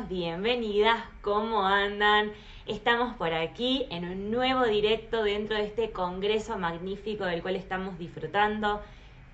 Bienvenidas, ¿cómo andan? Estamos por aquí en un nuevo directo dentro de este congreso magnífico del cual estamos disfrutando,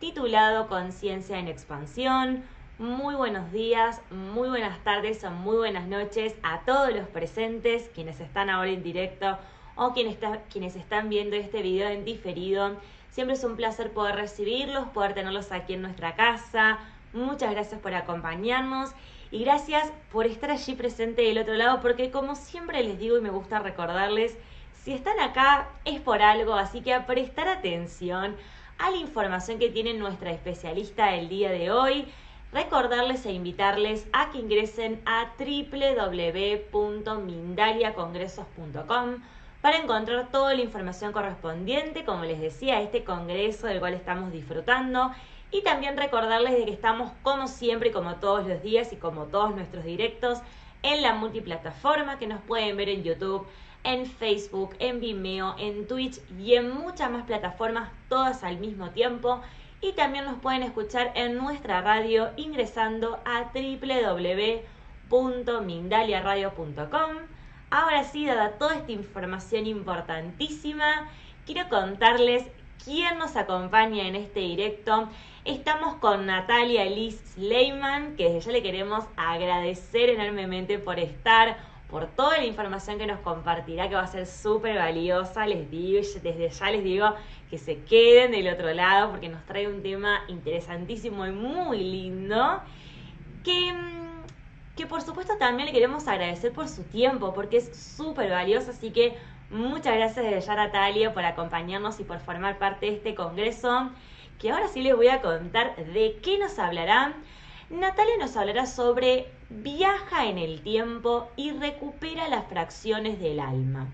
titulado Conciencia en Expansión. Muy buenos días, muy buenas tardes o muy buenas noches a todos los presentes, quienes están ahora en directo o quienes están viendo este video en diferido. Siempre es un placer poder recibirlos, poder tenerlos aquí en nuestra casa. Muchas gracias por acompañarnos y gracias por estar allí presente del otro lado, porque como siempre les digo y me gusta recordarles, si están acá es por algo, así que a prestar atención a la información que tiene nuestra especialista el día de hoy. Recordarles e invitarles a que ingresen a www.mindaliacongresos.com para encontrar toda la información correspondiente, como les decía, a este congreso del cual estamos disfrutando y también recordarles de que estamos como siempre, como todos los días y como todos nuestros directos, en la multiplataforma que nos pueden ver en YouTube, en Facebook, en Vimeo, en Twitch y en muchas más plataformas, todas al mismo tiempo. Y también nos pueden escuchar en nuestra radio ingresando a www.mindaliaradio.com. Ahora sí, dada toda esta información importantísima, quiero contarles quién nos acompaña en este directo. Estamos con Natalia Liz Sleiman, que desde ya le queremos agradecer enormemente por estar, por toda la información que nos compartirá, que va a ser súper valiosa. Les digo, desde ya les digo que se queden del otro lado porque nos trae un tema interesantísimo y muy lindo. Que, que por supuesto también le queremos agradecer por su tiempo, porque es súper valioso, así que muchas gracias desde ya Natalia por acompañarnos y por formar parte de este congreso que ahora sí les voy a contar de qué nos hablará. Natalia nos hablará sobre viaja en el tiempo y recupera las fracciones del alma.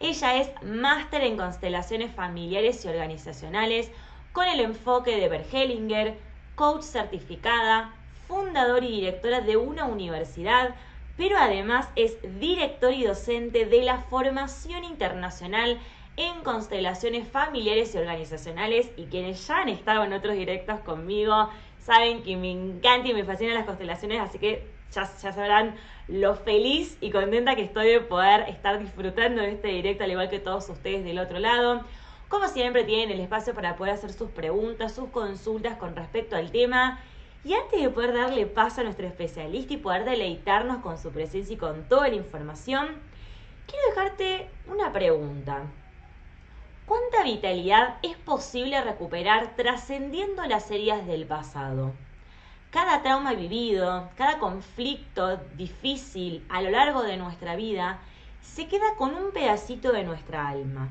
Ella es máster en constelaciones familiares y organizacionales con el enfoque de Bergelinger, coach certificada, fundadora y directora de una universidad, pero además es director y docente de la formación internacional en constelaciones familiares y organizacionales y quienes ya han estado en otros directos conmigo saben que me encanta y me fascinan las constelaciones, así que ya, ya sabrán lo feliz y contenta que estoy de poder estar disfrutando de este directo, al igual que todos ustedes del otro lado. Como siempre, tienen el espacio para poder hacer sus preguntas, sus consultas con respecto al tema. Y antes de poder darle paso a nuestro especialista y poder deleitarnos con su presencia y con toda la información, quiero dejarte una pregunta. ¿Cuánta vitalidad es posible recuperar trascendiendo las heridas del pasado? Cada trauma vivido, cada conflicto difícil a lo largo de nuestra vida, se queda con un pedacito de nuestra alma.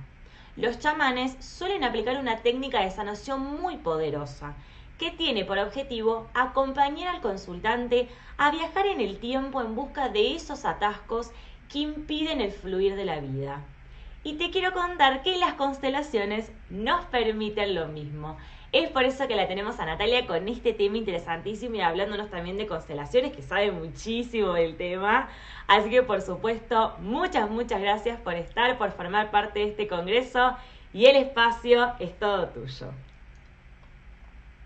Los chamanes suelen aplicar una técnica de sanación muy poderosa, que tiene por objetivo acompañar al consultante a viajar en el tiempo en busca de esos atascos que impiden el fluir de la vida. Y te quiero contar que las constelaciones nos permiten lo mismo. Es por eso que la tenemos a Natalia con este tema interesantísimo y hablándonos también de constelaciones, que sabe muchísimo del tema. Así que por supuesto, muchas, muchas gracias por estar, por formar parte de este congreso y el espacio es todo tuyo.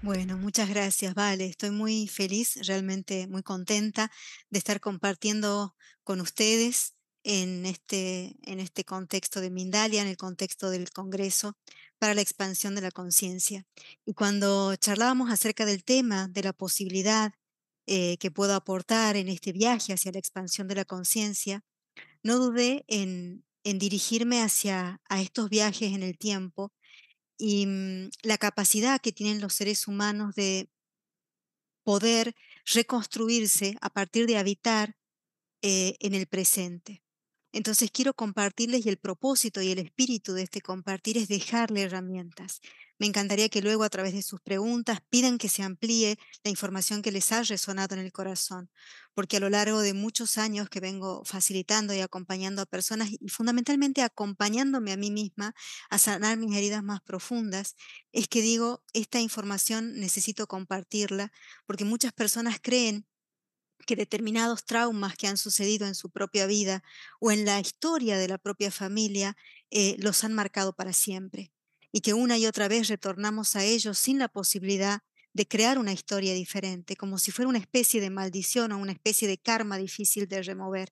Bueno, muchas gracias, Vale. Estoy muy feliz, realmente muy contenta de estar compartiendo con ustedes en este, en este contexto de Mindalia, en el contexto del Congreso para la expansión de la conciencia. Y cuando charlábamos acerca del tema, de la posibilidad eh, que puedo aportar en este viaje hacia la expansión de la conciencia, no dudé en, en, dirigirme hacia a estos viajes en el tiempo y mm, la capacidad que tienen los seres humanos de poder reconstruirse a partir de habitar eh, en el presente. Entonces quiero compartirles y el propósito y el espíritu de este compartir es dejarle herramientas. Me encantaría que luego a través de sus preguntas pidan que se amplíe la información que les ha resonado en el corazón, porque a lo largo de muchos años que vengo facilitando y acompañando a personas y fundamentalmente acompañándome a mí misma a sanar mis heridas más profundas, es que digo, esta información necesito compartirla, porque muchas personas creen que determinados traumas que han sucedido en su propia vida o en la historia de la propia familia eh, los han marcado para siempre y que una y otra vez retornamos a ellos sin la posibilidad de crear una historia diferente, como si fuera una especie de maldición o una especie de karma difícil de remover.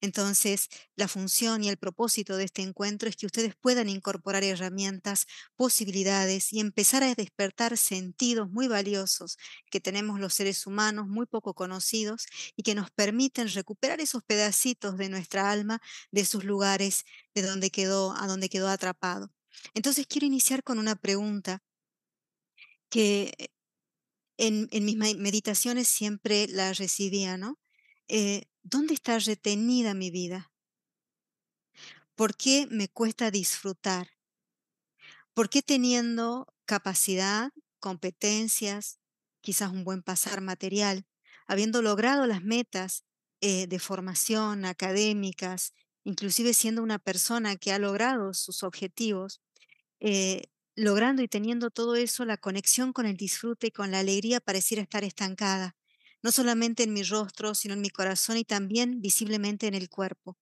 Entonces, la función y el propósito de este encuentro es que ustedes puedan incorporar herramientas, posibilidades y empezar a despertar sentidos muy valiosos que tenemos los seres humanos, muy poco conocidos, y que nos permiten recuperar esos pedacitos de nuestra alma de sus lugares de donde quedó, a donde quedó atrapado. Entonces, quiero iniciar con una pregunta que en, mis meditaciones siempre la recibía, ¿no? Eh, ¿Dónde está retenida mi vida? ¿Por qué me cuesta disfrutar? ¿Por qué teniendo capacidad, competencias, quizás un buen pasar material, habiendo logrado las metas eh, de formación académicas, inclusive siendo una persona que ha logrado sus objetivos, eh, logrando y teniendo todo eso, la conexión con el disfrute y con la alegría pareciera estar estancada, no solamente en mi rostro, sino en mi corazón y también visiblemente en el cuerpo.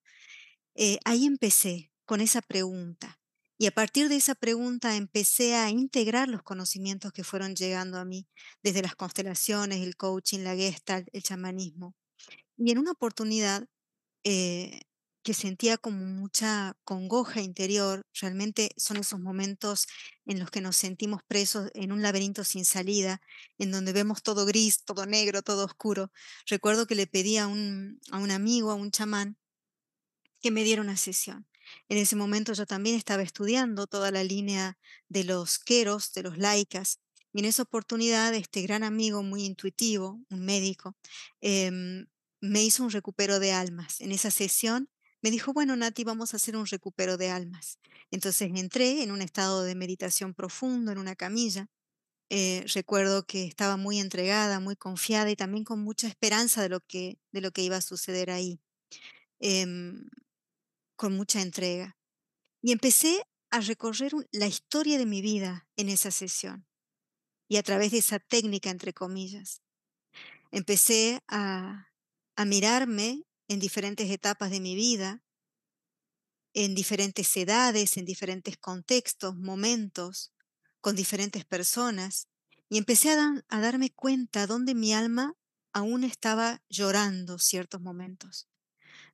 Eh, ahí empecé con esa pregunta. Y a partir de esa pregunta empecé a integrar los conocimientos que fueron llegando a mí, desde las constelaciones, el coaching, la gestalt, el chamanismo. Y en una oportunidad eh, que sentía como mucha congoja interior. Realmente son esos momentos en los que nos sentimos presos en un laberinto sin salida, en donde vemos todo gris, todo negro, todo oscuro. Recuerdo que le pedí a un, a un amigo, a un chamán, que me diera una sesión. En ese momento yo también estaba estudiando toda la línea de los queros, de los laicas, y en esa oportunidad este gran amigo muy intuitivo, un médico, em, me hizo un recupero de almas. En esa sesión me dijo, bueno, Nati, vamos a hacer un recupero de almas. Entonces entré en un estado de meditación profundo, en una camilla. Eh, recuerdo que estaba muy entregada, muy confiada y también con mucha esperanza de lo que, de lo que iba a suceder ahí, em, con mucha entrega. Y empecé a recorrer la historia de mi vida en esa sesión y a través de esa técnica, entre comillas. Empecé a, a mirarme en diferentes etapas de mi vida, en diferentes edades, en diferentes contextos, momentos, con diferentes personas, y empecé a, darme cuenta donde mi alma aún estaba llorando ciertos momentos,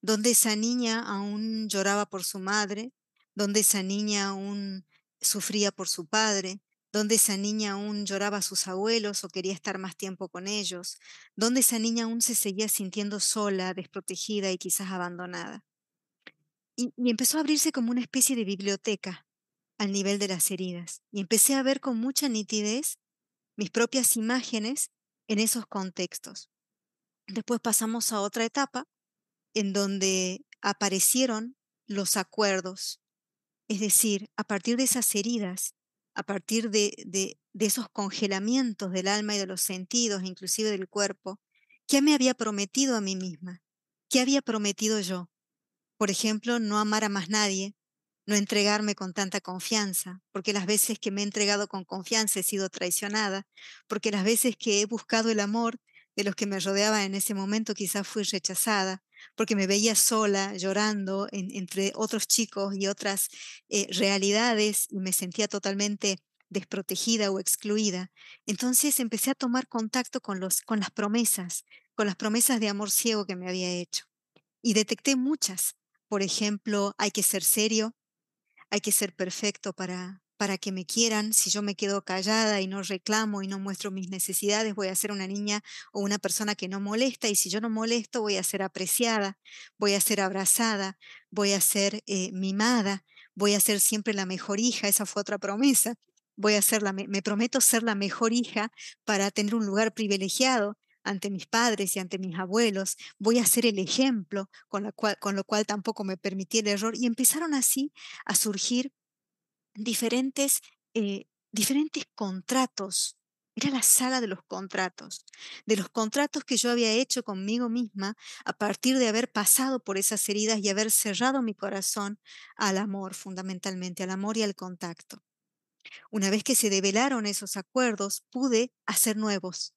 donde esa niña aún lloraba por su madre, donde esa niña aún sufría por su padre, donde esa niña aún lloraba a sus abuelos o quería estar más tiempo con ellos, donde esa niña aún se seguía sintiendo sola, desprotegida y quizás abandonada. Y, empezó a abrirse como una especie de biblioteca al nivel de las heridas. Y empecé a ver con mucha nitidez mis propias imágenes en esos contextos. Después pasamos a otra etapa en donde aparecieron los acuerdos, es decir, a partir de esas heridas a partir de, de, esos congelamientos del alma y de los sentidos, inclusive del cuerpo, ¿qué me había prometido a mí misma? ¿Qué había prometido yo? Por ejemplo, no amar a más nadie, no entregarme con tanta confianza, porque las veces que me he entregado con confianza he sido traicionada, porque las veces que he buscado el amor de los que me rodeaban en ese momento quizás fui rechazada, porque me veía sola, llorando entre otros chicos y otras eh, realidades y me sentía totalmente desprotegida o excluida. Entonces empecé a tomar contacto con, los, con las promesas, con las promesas de amor ciego que me había hecho. Y detecté muchas. Por ejemplo, hay que ser serio, hay que ser perfecto para, para que me quieran. Si yo me quedo callada y no reclamo y no muestro mis necesidades, voy a ser una niña o una persona que no molesta. Y si yo no molesto, voy a ser apreciada, voy a ser abrazada, voy a ser eh, mimada, voy a ser siempre la mejor hija. Esa fue otra promesa. Voy a ser me prometo ser la mejor hija para tener un lugar privilegiado ante mis padres y ante mis abuelos, voy a ser el ejemplo, con, con lo cual tampoco me permití el error. Y empezaron así a surgir diferentes, eh, diferentes contratos. Era la sala de los contratos, de los contratos que yo había hecho conmigo misma a partir de haber pasado por esas heridas y haber cerrado mi corazón al amor, fundamentalmente, al amor y al contacto. Una vez que se develaron esos acuerdos, pude hacer nuevos.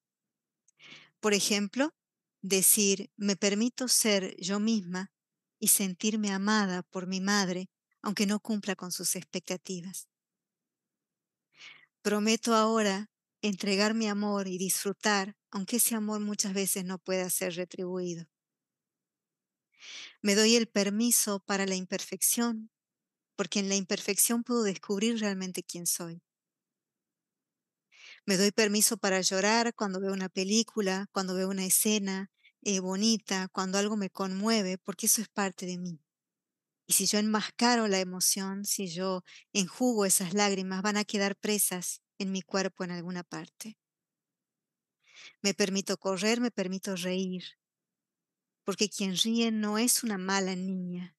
Por ejemplo, decir, me permito ser yo misma y sentirme amada por mi madre aunque no cumpla con sus expectativas. Prometo ahora entregar mi amor y disfrutar, aunque ese amor muchas veces no pueda ser retribuido. Me doy el permiso para la imperfección, porque en la imperfección puedo descubrir realmente quién soy. Me doy permiso para llorar cuando veo una película, cuando veo una escena eh, bonita, cuando algo me conmueve, porque eso es parte de mí. Y si yo enmascaro la emoción, si yo enjugo esas lágrimas, van a quedar presas en mi cuerpo en alguna parte. Me permito correr, me permito reír, porque quien ríe no es una mala niña.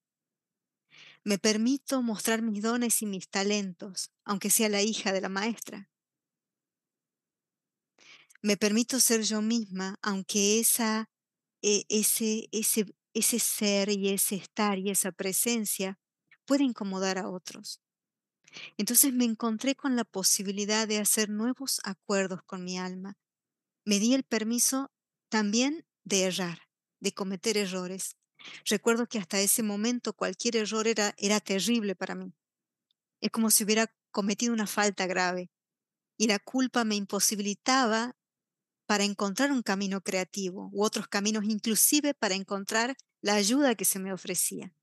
Me permito mostrar mis dones y mis talentos, aunque sea la hija de la maestra. Me permito ser yo misma, aunque esa, e, ese, ese, ese ser y ese estar y esa presencia puede incomodar a otros. Entonces me encontré con la posibilidad de hacer nuevos acuerdos con mi alma. Me di el permiso también de errar, de cometer errores. Recuerdo que hasta ese momento cualquier error era, era terrible para mí. Es como si hubiera cometido una falta grave y la culpa me imposibilitaba para encontrar un camino creativo u otros caminos, inclusive para encontrar la ayuda que se me ofrecía.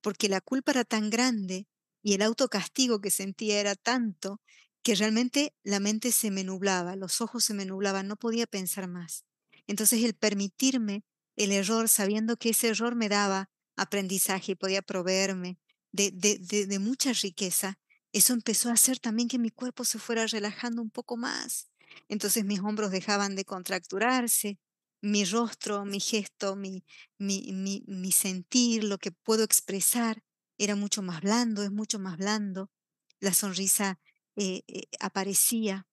Porque la culpa era tan grande y el autocastigo que sentía era tanto que realmente la mente se me nublaba, los ojos se me nublaban, no podía pensar más. Entonces el permitirme el error, sabiendo que ese error me daba aprendizaje y podía proveerme de, de, de mucha riqueza, eso empezó a hacer también que mi cuerpo se fuera relajando un poco más. Entonces mis hombros dejaban de contracturarse, mi rostro, mi gesto, mi, mi, mi, mi sentir, lo que puedo expresar, era mucho más blando, es mucho más blando. La sonrisa eh, eh, aparecía.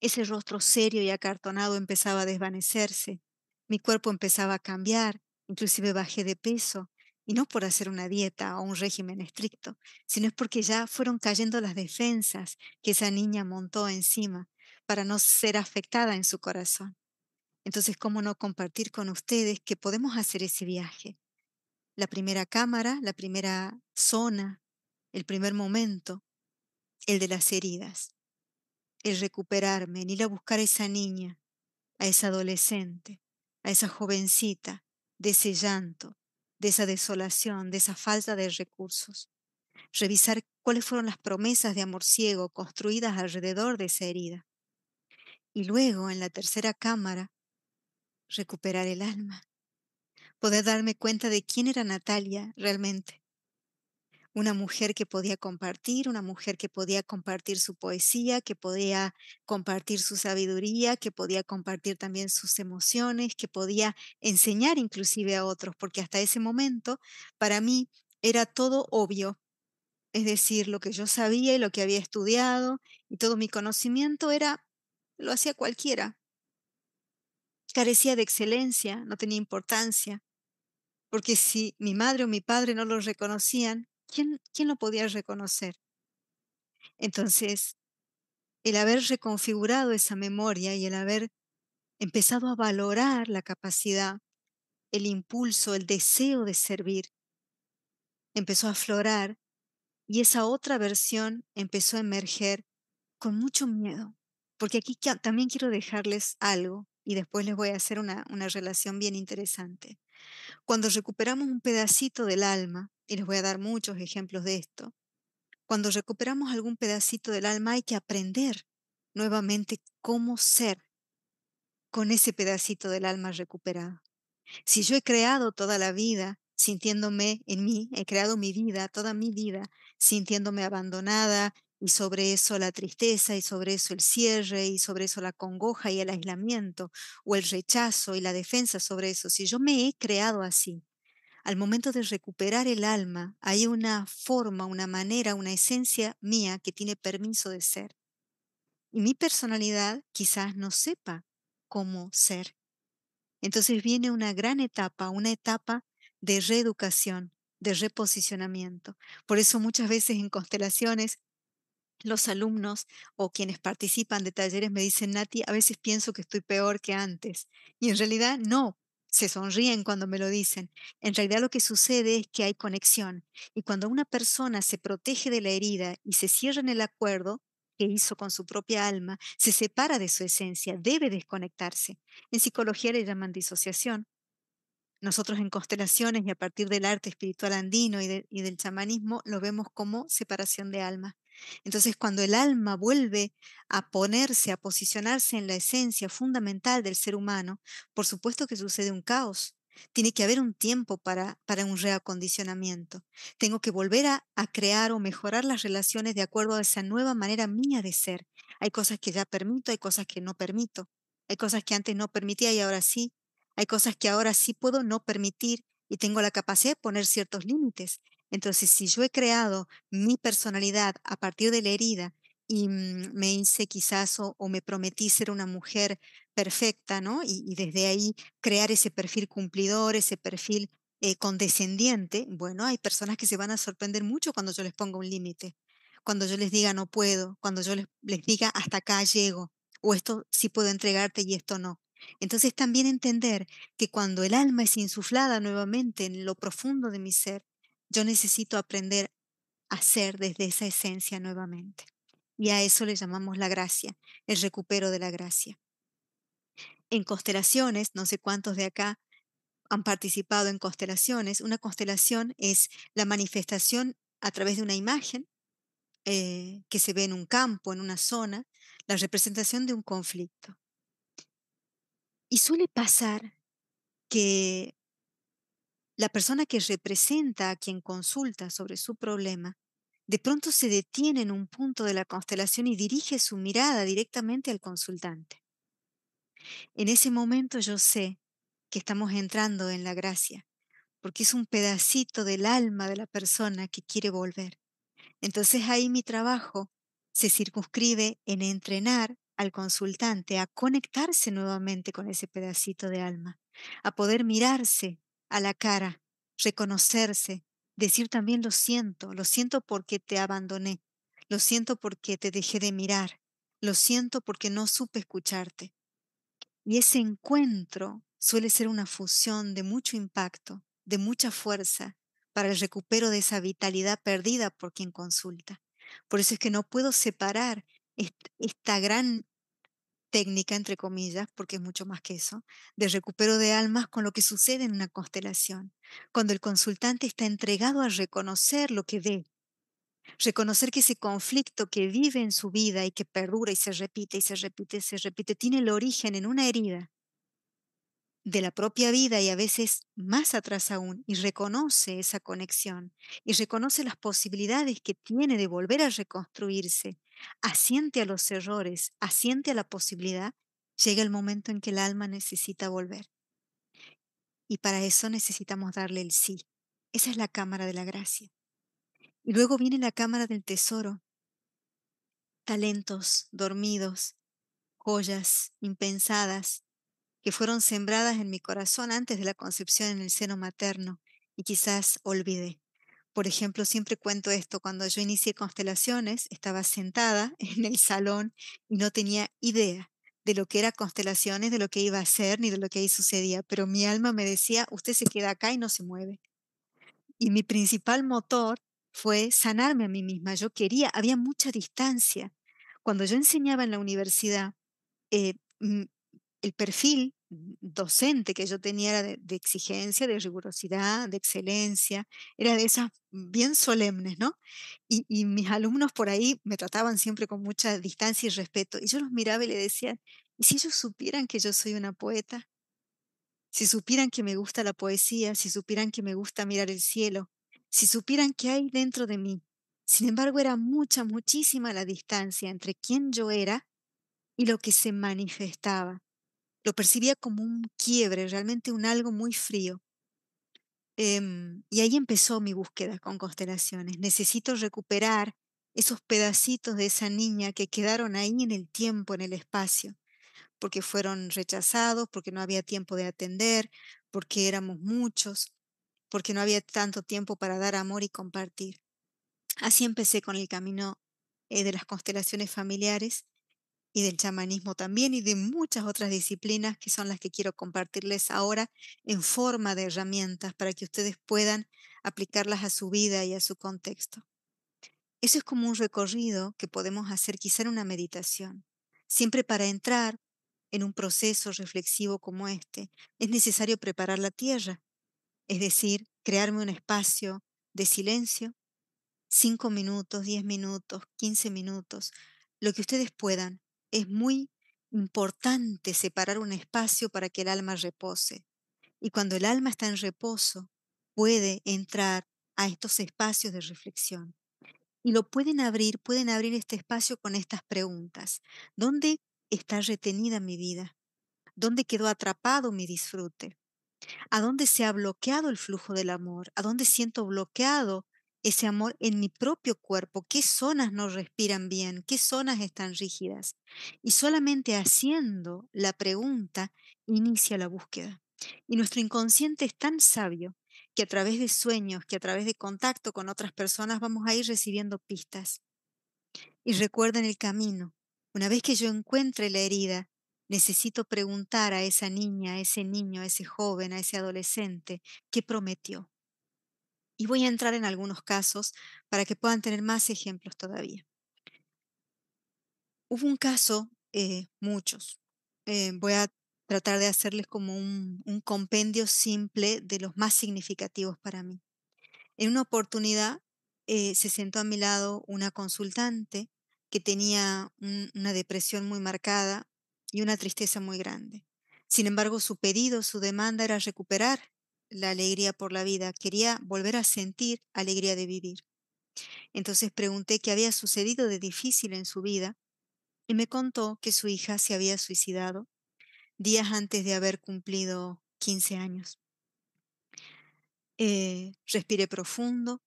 Ese rostro serio y acartonado empezaba a desvanecerse. Mi cuerpo empezaba a cambiar, inclusive bajé de peso, y no por hacer una dieta o un régimen estricto, sino es porque ya fueron cayendo las defensas que esa niña montó encima para no ser afectada en su corazón. Entonces, ¿cómo no compartir con ustedes que podemos hacer ese viaje? La primera cámara, la primera zona, el primer momento, el de las heridas, el recuperarme, el ir a buscar a esa niña, a esa adolescente, a esa jovencita, de ese llanto, de esa desolación, de esa falta de recursos. Revisar cuáles fueron las promesas de amor ciego construidas alrededor de esa herida. Y luego, en la tercera cámara, recuperar el alma. Poder darme cuenta de quién era Natalia realmente. Una mujer que podía compartir, una mujer que podía compartir su poesía, que podía compartir su sabiduría, que podía compartir también sus emociones, que podía enseñar inclusive a otros, porque hasta ese momento para mí era todo obvio. Es decir, lo que yo sabía y lo que había estudiado y todo mi conocimiento era lo hacía cualquiera. Carecía de excelencia, no tenía importancia, porque si mi madre o mi padre no lo reconocían, ¿quién, quién lo podía reconocer? Entonces, el haber reconfigurado esa memoria y el haber empezado a valorar la capacidad, el impulso, el deseo de servir, empezó a aflorar y esa otra versión empezó a emerger con mucho miedo, porque aquí también quiero dejarles algo y después les voy a hacer una, una relación bien interesante. Cuando recuperamos un pedacito del alma, y les voy a dar muchos ejemplos de esto, cuando recuperamos algún pedacito del alma hay que aprender nuevamente cómo ser con ese pedacito del alma recuperado. Si yo he creado toda la vida sintiéndome en mí, he creado mi vida, toda mi vida, sintiéndome abandonada, y sobre eso la tristeza y sobre eso el cierre y sobre eso la congoja y el aislamiento o el rechazo y la defensa sobre eso. Si yo me he creado así, al momento de recuperar el alma, hay una forma, una manera, una esencia mía que tiene permiso de ser. Y mi personalidad quizás no sepa cómo ser. Entonces viene una gran etapa, una etapa de reeducación, de reposicionamiento. Por eso muchas veces en constelaciones los alumnos o quienes participan de talleres me dicen, Nati, a veces pienso que estoy peor que antes. Y en realidad no, se sonríen cuando me lo dicen. En realidad lo que sucede es que hay conexión. Y cuando una persona se protege de la herida y se cierra en el acuerdo, que hizo con su propia alma, se separa de su esencia, debe desconectarse. En psicología le llaman disociación. Nosotros en constelaciones y a partir del arte espiritual andino y, y del chamanismo lo vemos como separación de alma. Entonces, cuando el alma vuelve a ponerse, a posicionarse en la esencia fundamental del ser humano, por supuesto que sucede un caos. Tiene que haber un tiempo para, para un reacondicionamiento. Tengo que volver a, a crear o mejorar las relaciones de acuerdo a esa nueva manera mía de ser. Hay cosas que ya permito, hay cosas que no permito. Hay cosas que antes no permitía y ahora sí. Hay cosas que ahora sí puedo no permitir y tengo la capacidad de poner ciertos límites. Entonces, si yo he creado mi personalidad a partir de la herida y mm, me hice quizás o, me prometí ser una mujer perfecta, ¿no? Y, desde ahí crear ese perfil cumplidor, ese perfil eh, condescendiente, bueno, hay personas que se van a sorprender mucho cuando yo les ponga un límite, cuando yo les diga no puedo, cuando yo les, les diga hasta acá llego, o esto sí puedo entregarte y esto no. Entonces también entender que cuando el alma es insuflada nuevamente en lo profundo de mi ser, yo necesito aprender a ser desde esa esencia nuevamente. Y a eso le llamamos la gracia, el recupero de la gracia. En constelaciones, no sé cuántos de acá han participado en constelaciones, una constelación es la manifestación a través de una imagen eh, que se ve en un campo, en una zona, la representación de un conflicto. Y suele pasar que la persona que representa a quien consulta sobre su problema, de pronto se detiene en un punto de la constelación y dirige su mirada directamente al consultante. En ese momento yo sé que estamos entrando en la gracia, porque es un pedacito del alma de la persona que quiere volver. Entonces ahí mi trabajo se circunscribe en entrenar al consultante a conectarse nuevamente con ese pedacito de alma, a poder mirarse a la cara, reconocerse, decir también lo siento, lo siento porque te abandoné, lo siento porque te dejé de mirar, lo siento porque no supe escucharte. Y ese encuentro suele ser una fusión de mucho impacto, de mucha fuerza para el recupero de esa vitalidad perdida por quien consulta. Por eso es que no puedo separar esta gran técnica, entre comillas, porque es mucho más que eso, de recupero de almas con lo que sucede en una constelación, cuando el consultante está entregado a reconocer lo que ve, reconocer que ese conflicto que vive en su vida y que perdura y se repite y se repite y se repite, tiene el origen en una herida de la propia vida y a veces más atrás aún, y reconoce esa conexión y reconoce las posibilidades que tiene de volver a reconstruirse, asiente a los errores, asiente a la posibilidad, llega el momento en que el alma necesita volver. Y para eso necesitamos darle el sí. Esa es la cámara de la gracia. Y luego viene la cámara del tesoro. Talentos dormidos, joyas impensadas, que fueron sembradas en mi corazón antes de la concepción en el seno materno y quizás olvidé. Por ejemplo, siempre cuento esto, cuando yo inicié constelaciones, estaba sentada en el salón y no tenía idea de lo que era constelaciones, de lo que iba a hacer, ni de lo que ahí sucedía, pero mi alma me decía, usted se queda acá y no se mueve. Y mi principal motor fue sanarme a mí misma. Yo quería, había mucha distancia. Cuando yo enseñaba en la universidad, eh, el perfil docente que yo tenía era de, exigencia, de rigurosidad, de excelencia, era de esas bien solemnes, ¿no? Y, mis alumnos por ahí me trataban siempre con mucha distancia y respeto, y yo los miraba y le decía, ¿y si ellos supieran que yo soy una poeta? Si supieran que me gusta la poesía, si supieran que me gusta mirar el cielo, si supieran qué hay dentro de mí. Sin embargo, era mucha, muchísima la distancia entre quién yo era y lo que se manifestaba lo percibía como un quiebre, realmente un algo muy frío. Em, y ahí empezó mi búsqueda con constelaciones. Necesito recuperar esos pedacitos de esa niña que quedaron ahí en el tiempo, en el espacio, porque fueron rechazados, porque no había tiempo de atender, porque éramos muchos, porque no había tanto tiempo para dar amor y compartir. Así empecé con el camino eh, de las constelaciones familiares y del chamanismo también y de muchas otras disciplinas que son las que quiero compartirles ahora en forma de herramientas para que ustedes puedan aplicarlas a su vida y a su contexto. Eso es como un recorrido que podemos hacer quizá una meditación. Siempre para entrar en un proceso reflexivo como este, es necesario preparar la tierra, es decir, crearme un espacio de silencio, cinco minutos, diez minutos, quince minutos, lo que ustedes puedan. Es muy importante separar un espacio para que el alma repose. Y cuando el alma está en reposo, puede entrar a estos espacios de reflexión. Y lo pueden abrir, pueden abrir este espacio con estas preguntas. ¿Dónde está retenida mi vida? ¿Dónde quedó atrapado mi disfrute? ¿A dónde se ha bloqueado el flujo del amor? ¿A dónde siento bloqueado ese amor en mi propio cuerpo? ¿Qué zonas no respiran bien? ¿Qué zonas están rígidas? Y solamente haciendo la pregunta inicia la búsqueda. Y nuestro inconsciente es tan sabio que a través de sueños, que a través de contacto con otras personas vamos a ir recibiendo pistas. Y recuerden el camino. Una vez que yo encuentre la herida, necesito preguntar a esa niña, a ese niño, a ese joven, a ese adolescente, ¿qué prometió? Y voy a entrar en algunos casos para que puedan tener más ejemplos todavía. Hubo un caso, eh, muchos. Eh, voy a tratar de hacerles como un, compendio simple de los más significativos para mí. En una oportunidad eh, se sentó a mi lado una consultante que tenía una depresión muy marcada y una tristeza muy grande. Sin embargo, su pedido, su demanda era recuperar la alegría por la vida, quería volver a sentir alegría de vivir. Entonces pregunté qué había sucedido de difícil en su vida y me contó que su hija se había suicidado días antes de haber cumplido 15 años. Eh, respiré profundo,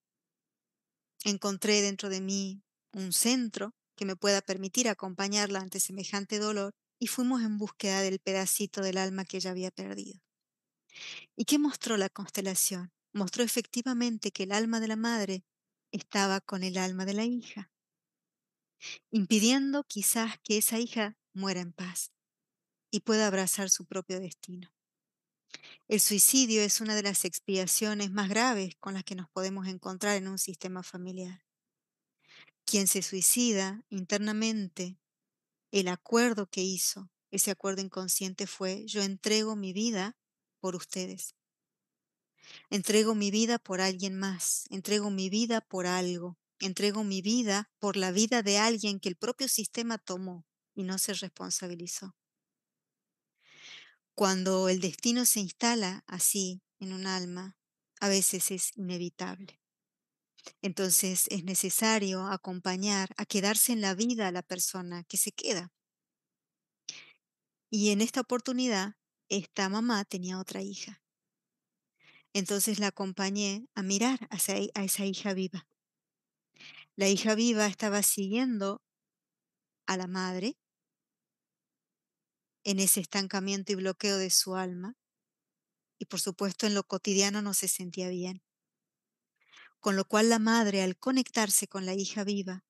encontré dentro de mí un centro que me pueda permitir acompañarla ante semejante dolor y fuimos en búsqueda del pedacito del alma que ella había perdido. ¿Y qué mostró la constelación? Mostró efectivamente que el alma de la madre estaba con el alma de la hija, impidiendo quizás que esa hija muera en paz y pueda abrazar su propio destino. El suicidio es una de las expiaciones más graves con las que nos podemos encontrar en un sistema familiar. Quien se suicida internamente, el acuerdo que hizo, ese acuerdo inconsciente fue, yo entrego mi vida por ustedes. Entrego mi vida por alguien más, entrego mi vida por algo, entrego mi vida por la vida de alguien que el propio sistema tomó y no se responsabilizó. Cuando el destino se instala así en un alma, a veces es inevitable. Entonces es necesario acompañar a quedarse en la vida a la persona que se queda. Y en esta oportunidad, esta mamá tenía otra hija. Entonces la acompañé a mirar a esa hija viva. La hija viva estaba siguiendo a la madre en ese estancamiento y bloqueo de su alma. Y por supuesto en lo cotidiano no se sentía bien. Con lo cual la madre, al conectarse con la hija viva,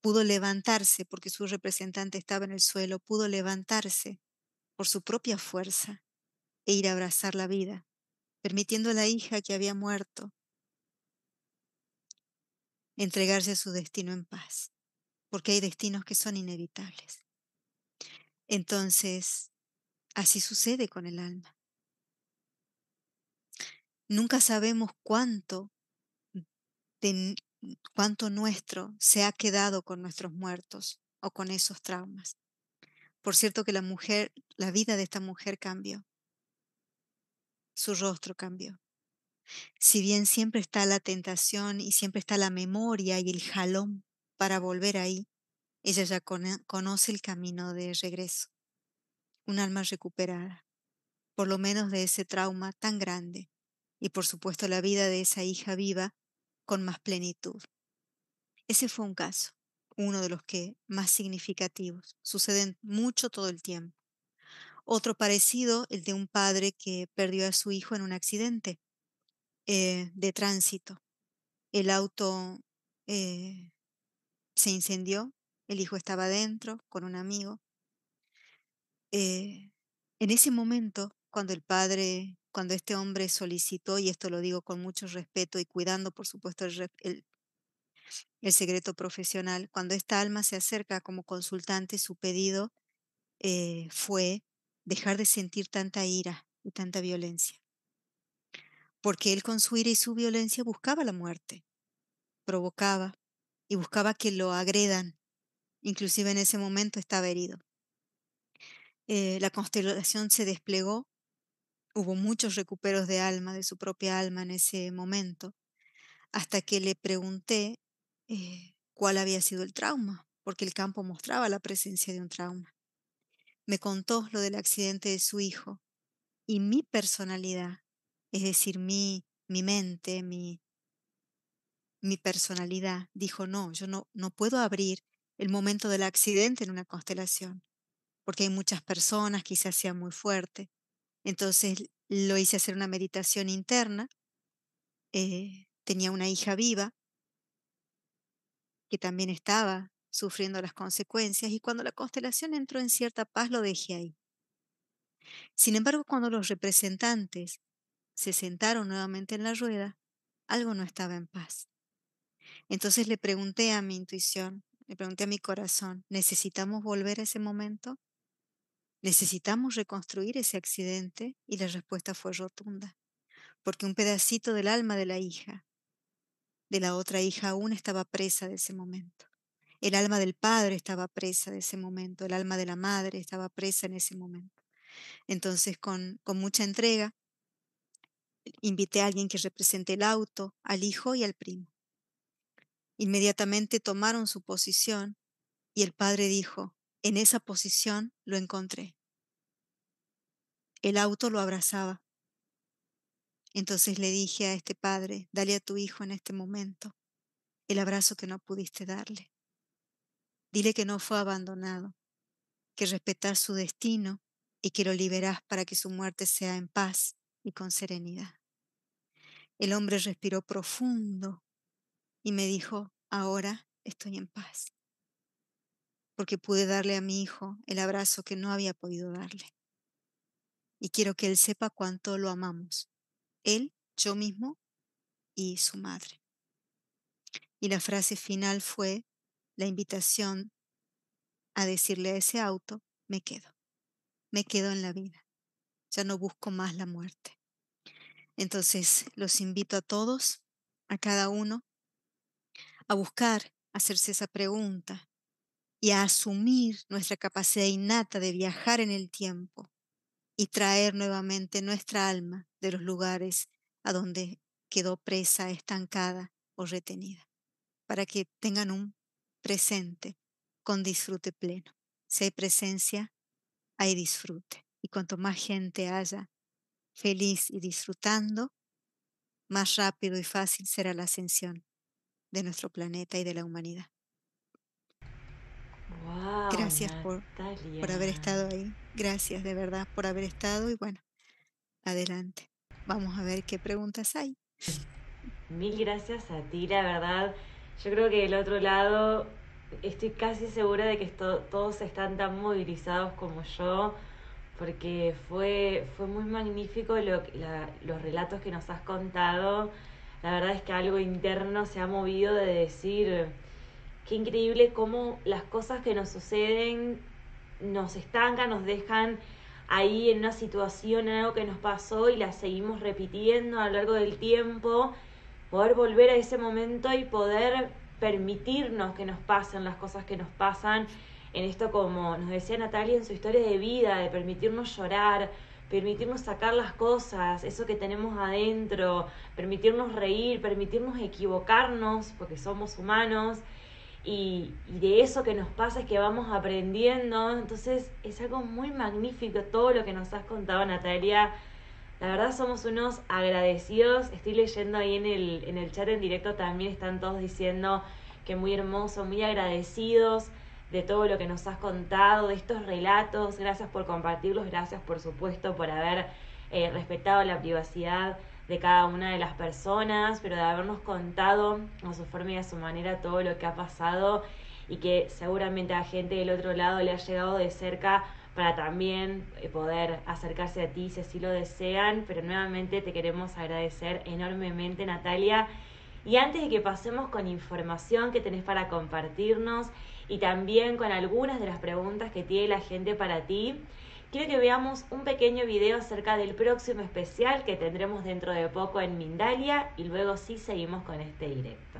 pudo levantarse porque su representante estaba en el suelo, pudo levantarse por su propia fuerza e ir a abrazar la vida, permitiendo a la hija que había muerto entregarse a su destino en paz, porque hay destinos que son inevitables. Entonces, así sucede con el alma. Nunca sabemos cuánto, cuánto nuestro se ha quedado con nuestros muertos o con esos traumas. Por cierto que la mujer, la vida de esta mujer cambió. Su rostro cambió. Si bien siempre está la tentación y siempre está la memoria y el jalón para volver ahí, ella ya conoce el camino de regreso, un alma recuperada, por lo menos de ese trauma tan grande, y por supuesto la vida de esa hija viva con más plenitud. Ese fue un caso, uno de los que más significativos, suceden mucho todo el tiempo. Otro parecido, el de un padre que perdió a su hijo en un accidente eh, de tránsito. El auto eh, se incendió el hijo estaba dentro con un amigo. Eh, en ese momento, cuando el padre, cuando este hombre solicitó, y esto lo digo con mucho respeto y cuidando, por supuesto, el secreto profesional. Cuando esta alma se acerca como consultante, su pedido eh, fue dejar de sentir tanta ira y tanta violencia. Porque él con su ira y su violencia buscaba la muerte, provocaba y buscaba que lo agredan. Inclusive en ese momento estaba herido. Eh, la constelación se desplegó, hubo muchos recuperos de alma, de su propia alma en ese momento, hasta que le pregunté eh, cuál había sido el trauma, porque el campo mostraba la presencia de un trauma. Me contó lo del accidente de su hijo y mi personalidad, es decir, mi, mi mente, mi, mi personalidad, dijo, no, yo no, no puedo abrir el momento del accidente en una constelación porque hay muchas personas, quizás sea muy fuerte. Entonces lo hice hacer una meditación interna. Eh, tenía una hija viva que también estaba sufriendo las consecuencias y cuando la constelación entró en cierta paz lo dejé ahí. Sin embargo, cuando los representantes se sentaron nuevamente en la rueda, algo no estaba en paz. Entonces le pregunté a mi intuición, le pregunté a mi corazón, ¿necesitamos volver a ese momento? ¿Necesitamos reconstruir ese accidente? Y la respuesta fue rotunda, porque un pedacito del alma de la hija, de la otra hija aún estaba presa de ese momento. El alma del padre estaba presa de ese momento, el alma de la madre estaba presa en ese momento. Entonces, con, con mucha entrega, invité a alguien que represente el auto, al hijo y al primo. Inmediatamente tomaron su posición y el padre dijo, en esa posición lo encontré. El auto lo abrazaba. Entonces le dije a este padre, dale a tu hijo en este momento el abrazo que no pudiste darle. Dile que no fue abandonado, que respetas su destino y que lo liberás para que su muerte sea en paz y con serenidad. El hombre respiró profundo y me dijo, ahora estoy en paz porque pude darle a mi hijo el abrazo que no había podido darle. Y quiero que él sepa cuánto lo amamos, él, yo mismo y su madre. Y la frase final fue la invitación a decirle a ese auto, me quedo, me quedo en la vida, ya no busco más la muerte. Entonces los invito a todos, a cada uno, a buscar, hacerse esa pregunta, y a asumir nuestra capacidad innata de viajar en el tiempo y traer nuevamente nuestra alma de los lugares a donde quedó presa, estancada o retenida, para que tengan un presente con disfrute pleno. Si hay presencia, hay disfrute. Y cuanto más gente haya feliz y disfrutando, más rápido y fácil será la ascensión de nuestro planeta y de la humanidad. Gracias por, por haber estado ahí. Gracias de verdad por haber estado y bueno, adelante. Vamos a ver qué preguntas hay. Mil gracias a ti, la verdad. Yo creo que del otro lado estoy casi segura de que todos están tan movilizados como yo, porque fue, fue muy magnífico lo, los relatos que nos has contado. La verdad es que algo interno se ha movido de decir, qué increíble cómo las cosas que nos suceden nos estancan, nos dejan ahí en una situación, en algo que nos pasó y la seguimos repitiendo a lo largo del tiempo, poder volver a ese momento y poder permitirnos que nos pasen las cosas que nos pasan. En esto como nos decía Natalia en su historia de vida, de permitirnos llorar, permitirnos sacar las cosas, eso que tenemos adentro, permitirnos reír, permitirnos equivocarnos, porque somos humanos, y, de eso que nos pasa es que vamos aprendiendo. Entonces es algo muy magnífico todo lo que nos has contado, Natalia. La verdad somos unos agradecidos. Estoy leyendo ahí en el, en el chat en directo también están todos diciendo que muy hermoso, muy agradecidos de todo lo que nos has contado, de estos relatos. Gracias por compartirlos, gracias por supuesto por haber eh, respetado la privacidad de cada una de las personas, pero de habernos contado a su forma y a su manera todo lo que ha pasado y que seguramente a gente del otro lado le ha llegado de cerca para también eh, poder acercarse a ti si así lo desean. Pero nuevamente te queremos agradecer enormemente, Natalia. Y antes de que pasemos con información que tenés para compartirnos y también con algunas de las preguntas que tiene la gente para ti, quiero que veamos un pequeño video acerca del próximo especial que tendremos dentro de poco en Mindalia y luego sí seguimos con este directo.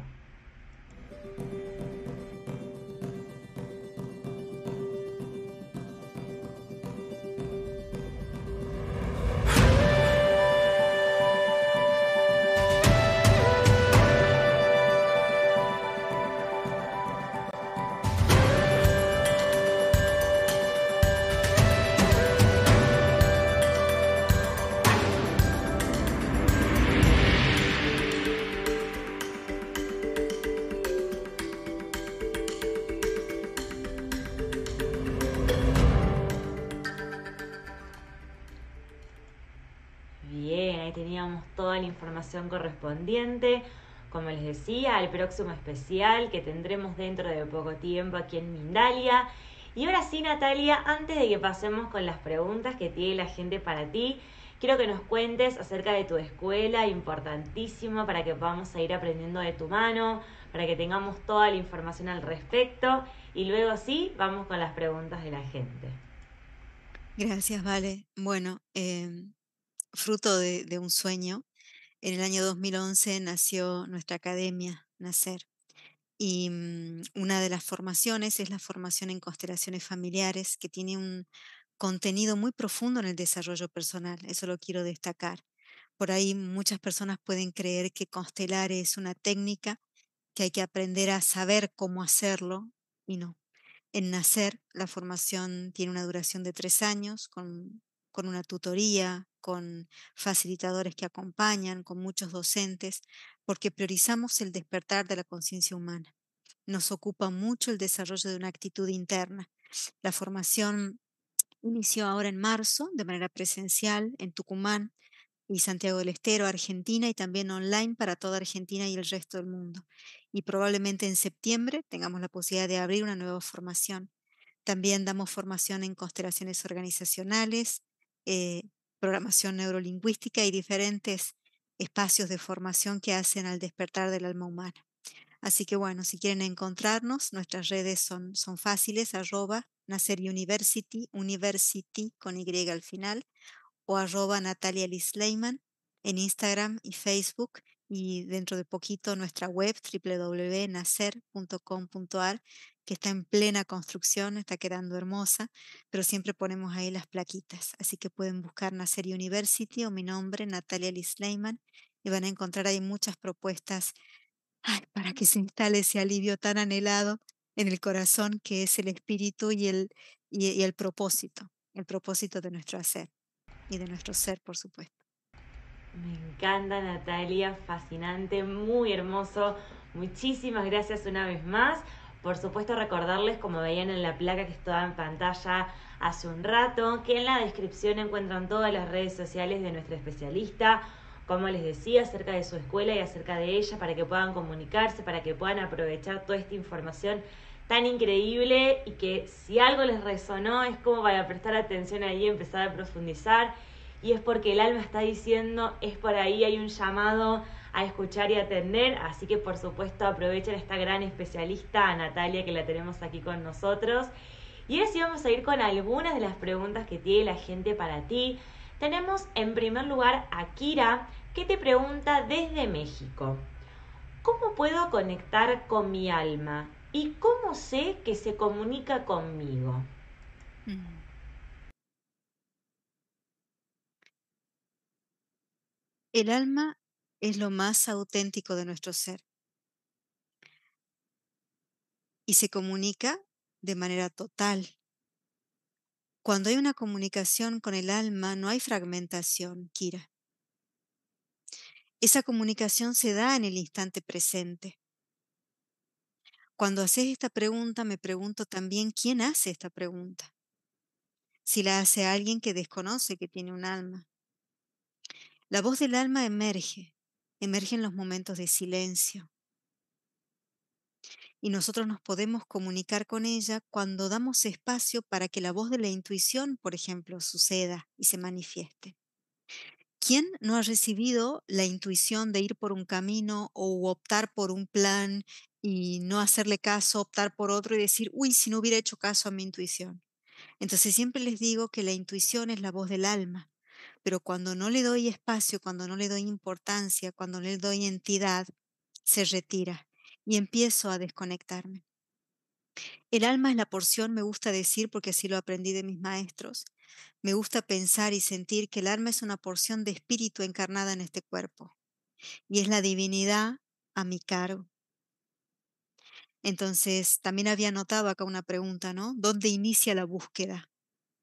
Correspondiente, como les decía, al próximo especial que tendremos dentro de poco tiempo aquí en Mindalia. Y ahora sí, Natalia, antes de que pasemos con las preguntas que tiene la gente para ti, quiero que nos cuentes acerca de tu escuela, importantísimo para que podamos ir aprendiendo de tu mano, para que tengamos toda la información al respecto. Y luego sí, vamos con las preguntas de la gente. Gracias, Vale. Bueno, eh, fruto de, un sueño, en el año 2011 nació nuestra academia, Nacer. Y mm, una de las formaciones es la formación en constelaciones familiares, que tiene un contenido muy profundo en el desarrollo personal. Eso lo quiero destacar. Por ahí muchas personas pueden creer que constelar es una técnica, que hay que aprender a saber cómo hacerlo, y no. En Nacer, la formación tiene una duración de tres años, con, con una tutoría, con facilitadores que acompañan, con muchos docentes, porque priorizamos el despertar de la conciencia humana. Nos ocupa mucho el desarrollo de una actitud interna. La formación inició ahora en marzo de manera presencial en Tucumán y Santiago del Estero, Argentina, y también online para toda Argentina y el resto del mundo. Y probablemente en septiembre tengamos la posibilidad de abrir una nueva formación. También damos formación en constelaciones organizacionales, eh, programación neurolingüística y diferentes espacios de formación que hacen al despertar del alma humana. Así que bueno, si quieren encontrarnos, nuestras redes son, son fáciles, arroba Nacer University, University con Y al final, o arroba Natalia Lisleiman en Instagram y Facebook y dentro de poquito nuestra web www.nacer.com.ar que está en plena construcción, está quedando hermosa, pero siempre ponemos ahí las plaquitas. Así que pueden buscar Nacer University o mi nombre, Natalia Lisleiman, y van a encontrar ahí muchas propuestas para que se instale ese alivio tan anhelado en el corazón que es el espíritu y el, y el propósito, el propósito de nuestro hacer y de nuestro ser, por supuesto. Me encanta Natalia, fascinante, muy hermoso. Muchísimas gracias una vez más. Por supuesto, recordarles, como veían en la placa que estaba en pantalla hace un rato, que en la descripción encuentran todas las redes sociales de nuestra especialista, como les decía, acerca de su escuela y acerca de ella, para que puedan comunicarse, para que puedan aprovechar toda esta información tan increíble y que si algo les resonó es como para prestar atención ahí y empezar a profundizar. Y es porque el alma está diciendo, es por ahí, hay un llamado a escuchar y atender. Así que por supuesto aprovechen a esta gran especialista, a Natalia, que la tenemos aquí con nosotros. Y ahora sí vamos a ir con algunas de las preguntas que tiene la gente para ti. Tenemos en primer lugar a Kira, que te pregunta desde México. ¿Cómo puedo conectar con mi alma? ¿Y cómo sé que se comunica conmigo? Mm. El alma es lo más auténtico de nuestro ser. Y se comunica de manera total. Cuando hay una comunicación con el alma, no hay fragmentación, Kira. Esa comunicación se da en el instante presente. Cuando haces esta pregunta, me pregunto también quién hace esta pregunta. Si la hace alguien que desconoce que tiene un alma. La voz del alma emerge, emergen los momentos de silencio. Y nosotros nos podemos comunicar con ella cuando damos espacio para que la voz de la intuición, por ejemplo, suceda y se manifieste. ¿Quién no ha recibido la intuición de ir por un camino o optar por un plan y no hacerle caso, optar por otro y decir, uy, si no hubiera hecho caso a mi intuición? Entonces siempre les digo que la intuición es la voz del alma, pero cuando no le doy espacio, cuando no le doy importancia, cuando le doy entidad, se retira y empiezo a desconectarme. El alma es la porción, me gusta decir, porque así lo aprendí de mis maestros. Me gusta pensar y sentir que el alma es una porción de espíritu encarnada en este cuerpo y es la divinidad a mi cargo. Entonces, también había notado acá una pregunta, ¿no? ¿Dónde inicia la búsqueda?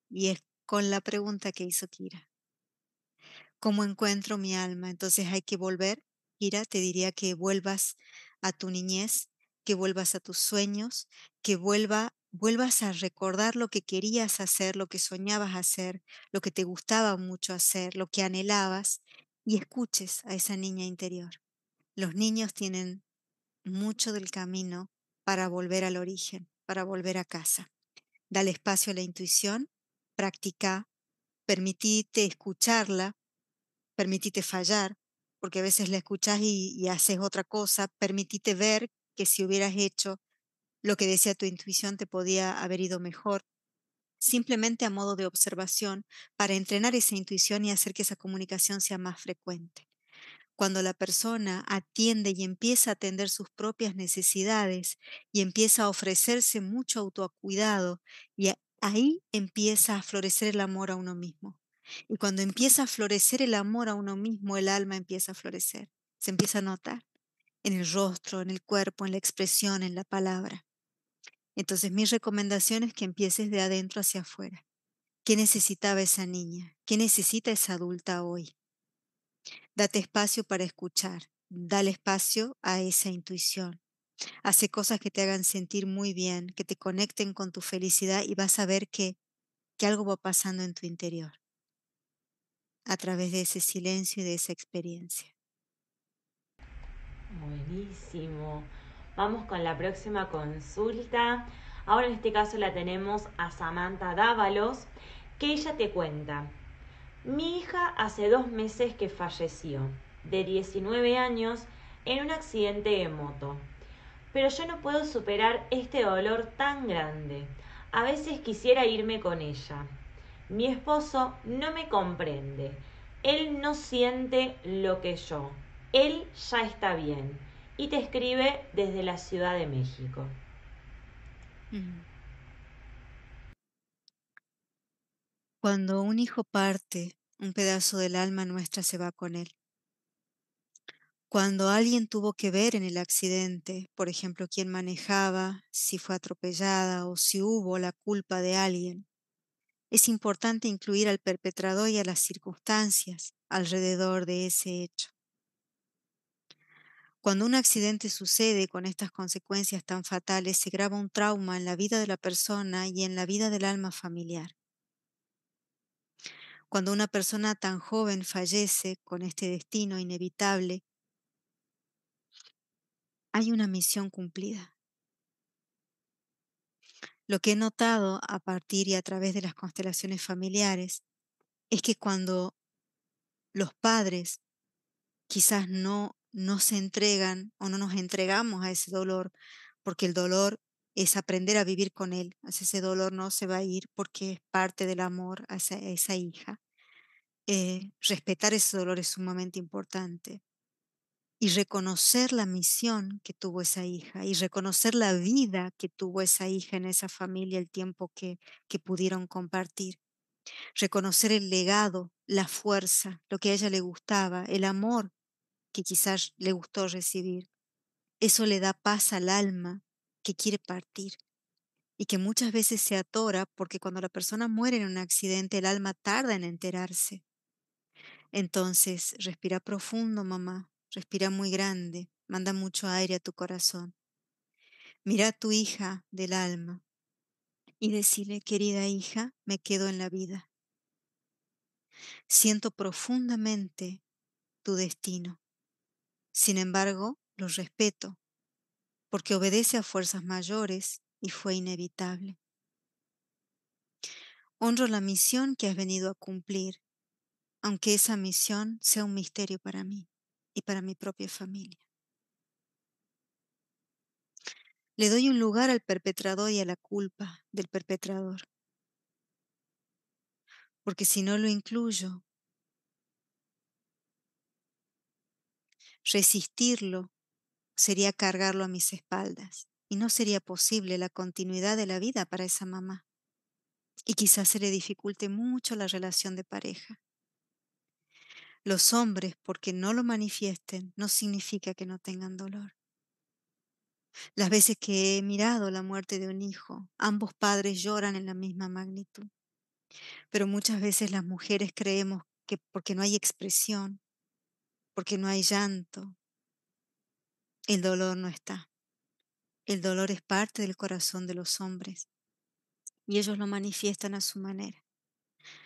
Y es con la pregunta que hizo Kira. ¿Cómo encuentro mi alma? Entonces hay que volver. Kira, te diría que vuelvas a tu niñez, que vuelvas a tus sueños, que vuelva, vuelvas a recordar lo que querías hacer, lo que soñabas hacer, lo que te gustaba mucho hacer, lo que anhelabas, y escuches a esa niña interior. Los niños tienen mucho del camino para volver al origen, para volver a casa. Dale espacio a la intuición, practica, permitite escucharla, permitite fallar, porque a veces la escuchas y, haces otra cosa, permitite ver que si hubieras hecho lo que decía tu intuición te podía haber ido mejor, simplemente a modo de observación para entrenar esa intuición y hacer que esa comunicación sea más frecuente. Cuando la persona atiende y empieza a atender sus propias necesidades y empieza a ofrecerse mucho autocuidado y ahí empieza a florecer el amor a uno mismo. Y cuando empieza a florecer el amor a uno mismo, el alma empieza a florecer, se empieza a notar en el rostro, en el cuerpo, en la expresión, en la palabra. Entonces mi recomendación es que empieces de adentro hacia afuera. ¿Qué necesitaba esa niña? ¿Qué necesita esa adulta hoy? Date espacio para escuchar, dale espacio a esa intuición. Hace cosas que te hagan sentir muy bien, que te conecten con tu felicidad y vas a ver que, que algo va pasando en tu interior a través de ese silencio y de esa experiencia. Buenísimo. Vamos con la próxima consulta. Ahora en este caso la tenemos a Samantha Dávalos, que ella te cuenta. Mi hija hace dos meses que falleció, de 19 años, en un accidente de moto. Pero yo no puedo superar este dolor tan grande. A veces quisiera irme con ella. Mi esposo no me comprende. Él no siente lo que yo. Él ya está bien. Y te escribe desde la Ciudad de México. Mm. Cuando un hijo parte, un pedazo del alma nuestra se va con él. Cuando alguien tuvo que ver en el accidente, por ejemplo, quién manejaba, si fue atropellada o si hubo la culpa de alguien, es importante incluir al perpetrador y a las circunstancias alrededor de ese hecho. Cuando un accidente sucede con estas consecuencias tan fatales, se graba un trauma en la vida de la persona y en la vida del alma familiar. Cuando una persona tan joven fallece con este destino inevitable, hay una misión cumplida. Lo que he notado a partir y a través de las constelaciones familiares es que cuando los padres quizás no, no se entregan o no nos entregamos a ese dolor, porque el dolor es aprender a vivir con él, ese dolor no se va a ir porque es parte del amor a esa, hija. Eh, respetar ese dolor es sumamente importante y reconocer la misión que tuvo esa hija y reconocer la vida que tuvo esa hija en esa familia, el tiempo que, que pudieron compartir. Reconocer el legado, la fuerza, lo que a ella le gustaba, el amor que quizás le gustó recibir. Eso le da paz al alma que quiere partir y que muchas veces se atora porque cuando la persona muere en un accidente el alma tarda en enterarse. Entonces, respira profundo, mamá, Respira muy grande, manda mucho aire a tu corazón. Mira a tu hija del alma y decirle, querida hija, me quedo en la vida. Siento profundamente tu destino. Sin embargo, lo respeto, porque obedece a fuerzas mayores y fue inevitable. Honro la misión que has venido a cumplir aunque esa misión sea un misterio para mí y para mi propia familia. Le doy un lugar al perpetrador y a la culpa del perpetrador. Porque si no lo incluyo, resistirlo sería cargarlo a mis espaldas y no sería posible la continuidad de la vida para esa mamá. Y quizás se le dificulte mucho la relación de pareja. Los hombres, porque no lo manifiesten, no significa que no tengan dolor. Las veces que he mirado la muerte de un hijo, ambos padres lloran en la misma magnitud. Pero muchas veces las mujeres creemos que porque no hay expresión, porque no hay llanto, el dolor no está. El dolor es parte del corazón de los hombres y ellos lo manifiestan a su manera.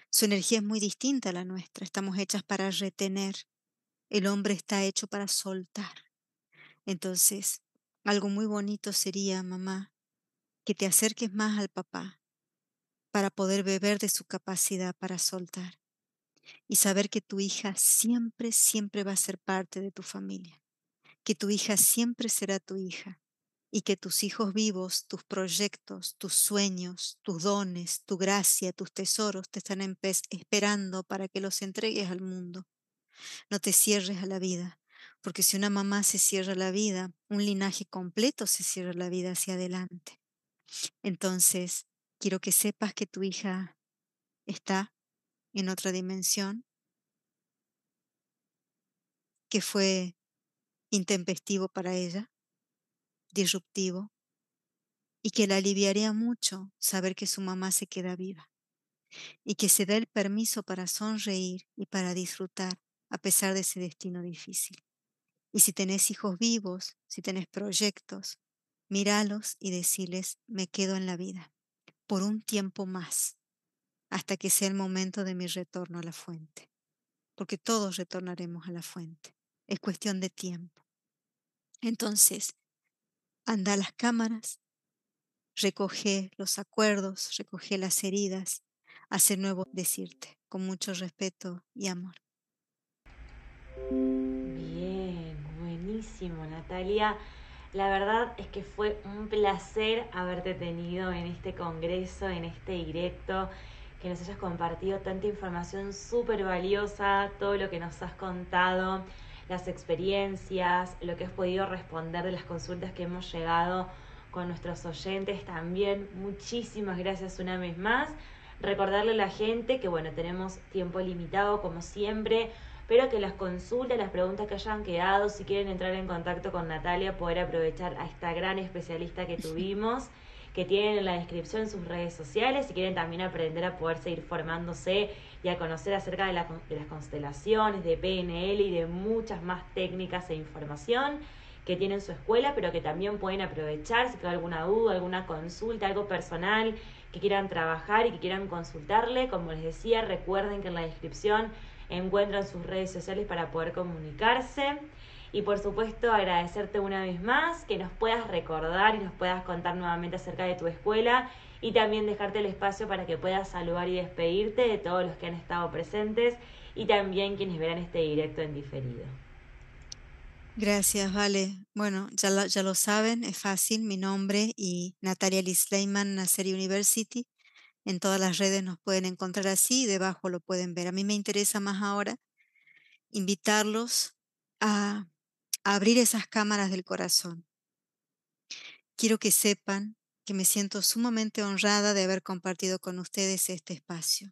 Su energía es muy distinta a la nuestra. Estamos hechas para retener. El hombre está hecho para soltar. Entonces, algo muy bonito sería, mamá, que te acerques más al papá para poder beber de su capacidad para soltar y saber que tu hija siempre, siempre va a ser parte de tu familia, que tu hija siempre será tu hija y que tus hijos vivos, tus proyectos, tus sueños, tus dones, tu gracia, tus tesoros te están esperando para que los entregues al mundo. No te cierres a la vida, porque si una mamá se cierra la vida, un linaje completo se cierra la vida hacia adelante. Entonces, quiero que sepas que tu hija está en otra dimensión, que fue intempestivo para ella, disruptivo, y que la aliviaría mucho saber que su mamá se queda viva y que se da el permiso para sonreír y para disfrutar a pesar de ese destino difícil. Y si tenés hijos vivos, si tenés proyectos, míralos y deciles, me quedo en la vida por un tiempo más, hasta que sea el momento de mi retorno a la fuente. Porque todos retornaremos a la fuente. Es cuestión de tiempo. Entonces, anda a las cámaras, recoge los acuerdos, recoge las heridas, hace nuevo decirte, con mucho respeto y amor. Natalia. La verdad es que fue un placer haberte tenido en este congreso, en este directo, que nos hayas compartido tanta información súper valiosa, todo lo que nos has contado, las experiencias, lo que has podido responder de las consultas que hemos llegado con nuestros oyentes también. Muchísimas gracias una vez más. Recordarle a la gente que bueno, tenemos tiempo limitado como siempre pero que las consultas, las preguntas que hayan quedado, si quieren entrar en contacto con Natalia, poder aprovechar a esta gran especialista que tuvimos, que tienen en la descripción sus redes sociales, si quieren también aprender a poder seguir formándose y a conocer acerca de, de las constelaciones, de PNL y de muchas más técnicas e información que tienen su escuela, pero que también pueden aprovechar si queda alguna duda, alguna consulta, algo personal que quieran trabajar y que quieran consultarle. Como les decía, recuerden que en la descripción encuentran sus redes sociales para poder comunicarse. Y por supuesto agradecerte una vez más que nos puedas recordar y nos puedas contar nuevamente acerca de tu escuela y también dejarte el espacio para que puedas saludar y despedirte de todos los que han estado presentes y también quienes verán este directo en diferido. Gracias, Vale. Bueno, ya lo, ya lo saben, es fácil, mi nombre y Natalia Liz Leyman, Nacer University. En todas las redes nos pueden encontrar así y debajo lo pueden ver. A mí me interesa más ahora invitarlos a, abrir esas cámaras del corazón. Quiero que sepan que me siento sumamente honrada de haber compartido con ustedes este espacio,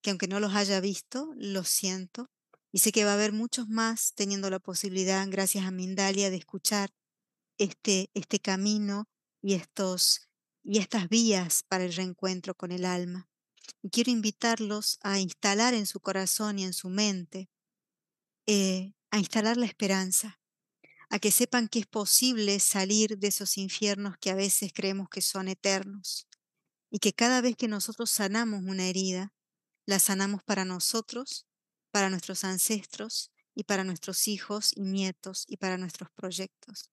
que aunque no los haya visto, lo siento y sé que va a haber muchos más teniendo la posibilidad, gracias a Mindalia, de escuchar este, este camino y estos y estas vías para el reencuentro con el alma. Y quiero invitarlos a instalar en su corazón y en su mente, eh, a instalar la esperanza, a que sepan que es posible salir de esos infiernos que a veces creemos que son eternos, y que cada vez que nosotros sanamos una herida, la sanamos para nosotros, para nuestros ancestros y para nuestros hijos y nietos y para nuestros proyectos.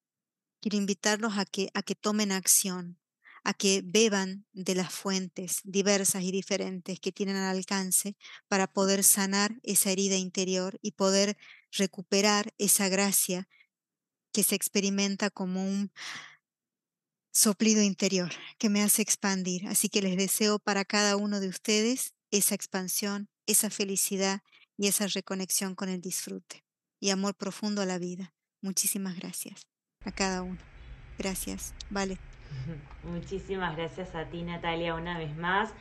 Quiero invitarlos a que, a que tomen acción, a que beban de las fuentes diversas y diferentes que tienen al alcance para poder sanar esa herida interior y poder recuperar esa gracia que se experimenta como un soplido interior que me hace expandir. Así que les deseo para cada uno de ustedes esa expansión, esa felicidad y esa reconexión con el disfrute y amor profundo a la vida. Muchísimas gracias a cada uno. Gracias. Vale. Muchísimas gracias a ti, Natalia, una vez más.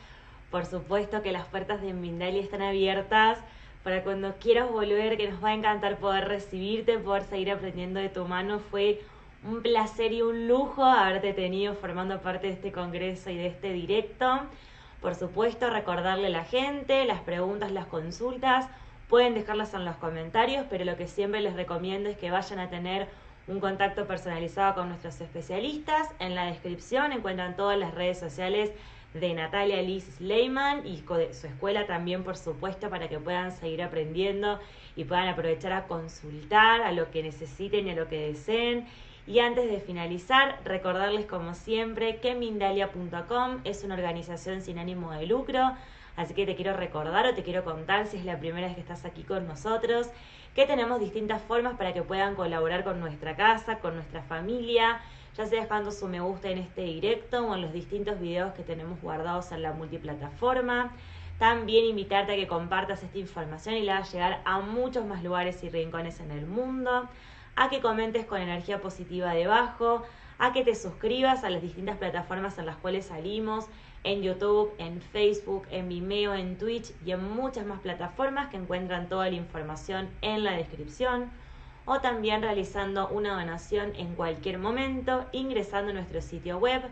Por supuesto que las puertas de Mindalia están abiertas para cuando quieras volver, que nos va a encantar poder recibirte, poder seguir aprendiendo de tu mano. Fue un placer y un lujo haberte tenido formando parte de este congreso y de este directo. Por supuesto, recordarle a la gente, las preguntas, las consultas, pueden dejarlas en los comentarios, pero lo que siempre les recomiendo es que vayan a tener un contacto personalizado con nuestros especialistas. En la descripción encuentran todas las redes sociales de Natalia Liz Sleiman y su escuela también, por supuesto, para que puedan seguir aprendiendo y puedan aprovechar a consultar a lo que necesiten y a lo que deseen. Y antes de finalizar, recordarles como siempre que Mindalia.com es una organización sin ánimo de lucro, así que te quiero recordar o te quiero contar si es la primera vez que estás aquí con nosotros que tenemos distintas formas para que puedan colaborar con nuestra casa, con nuestra familia, ya sea dejando su me gusta en este directo o en los distintos videos que tenemos guardados en la multiplataforma. También invitarte a que compartas esta información y la hagas llegar a muchos más lugares y rincones en el mundo, a que comentes con energía positiva debajo, a que te suscribas a las distintas plataformas en las cuales salimos, en YouTube, en Facebook, en Vimeo, en Twitch y en muchas más plataformas que encuentran toda la información en la descripción o también realizando una donación en cualquier momento ingresando a nuestro sitio web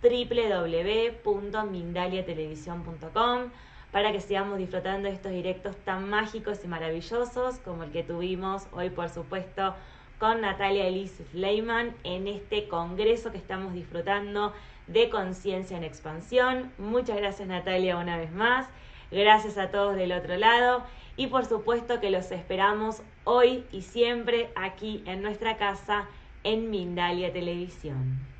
www.mindaliatelevisión.com para que sigamos disfrutando de estos directos tan mágicos y maravillosos como el que tuvimos hoy por supuesto con Natalia Elise Fleiman en este congreso que estamos disfrutando de Conciencia en Expansión. Muchas gracias Natalia una vez más. Gracias a todos del otro lado y por supuesto que los esperamos hoy y siempre aquí en nuestra casa en Mindalia Televisión.